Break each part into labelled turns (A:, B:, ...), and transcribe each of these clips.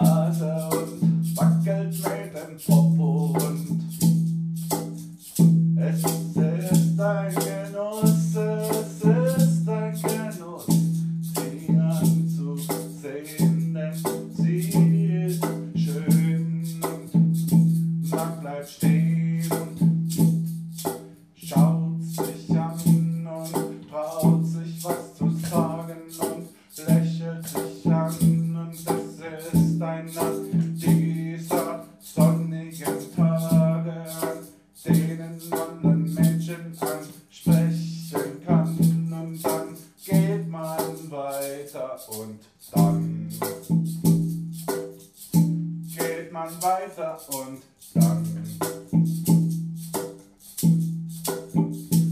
A: Nase und wackelt mit dem Popo und es ist ein Genuss, es ist ein Genuss, sie anzusehen, denn sie ist schön und man bleibt stehen. Messer und dann.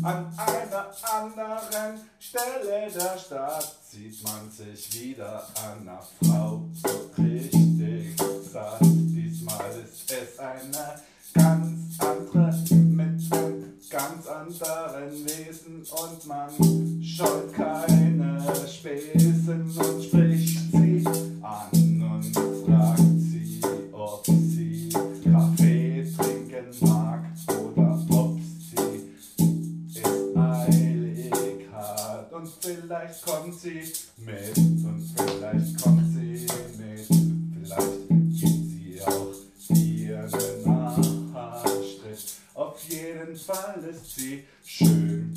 A: An einer anderen Stelle der Stadt sieht man sich wieder an einer Frau so richtig satt. Diesmal ist es eine ganz andere mit einem ganz anderen Wesen und man scheut keine Späßen und spricht. vielleicht kommt sie mit und vielleicht kommt sie mit. Vielleicht gibt sie auch dir einen Arschtritt. Auf jeden Fall ist sie schön.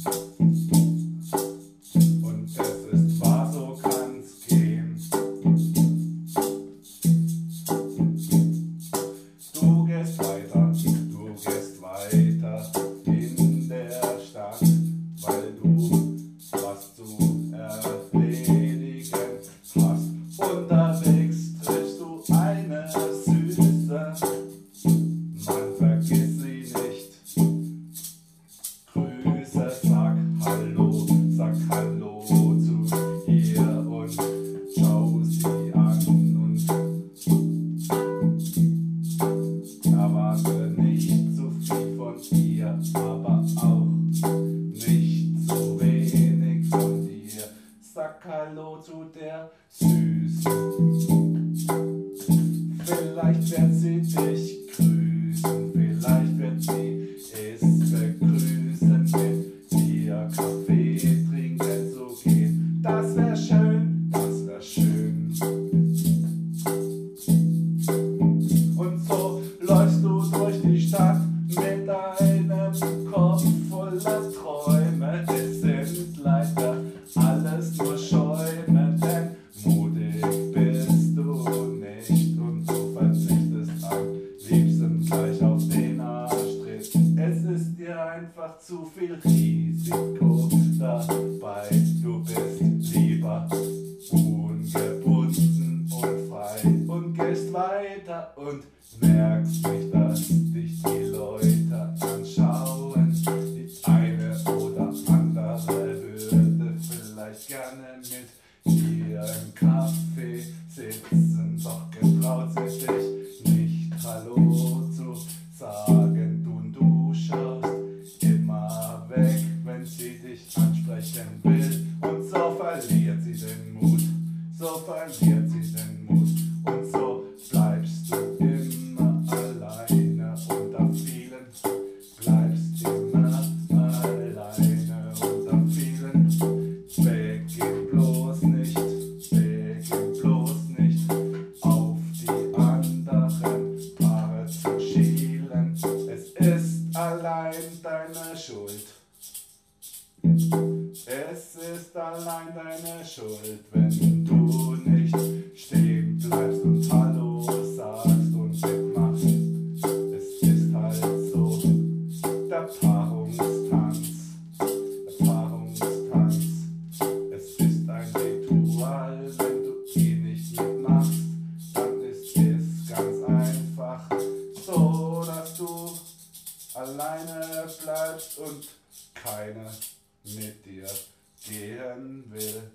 A: und er dich grün. sitzen, doch getraut sich nicht Hallo zu sagen. Du, und du schaust immer weg, wenn sie dich ansprechen will. deine Schuld. Es ist allein deine Schuld, wenn du nicht stehen bleibst und Hallo alleine bleibst und keine mit dir gehen will.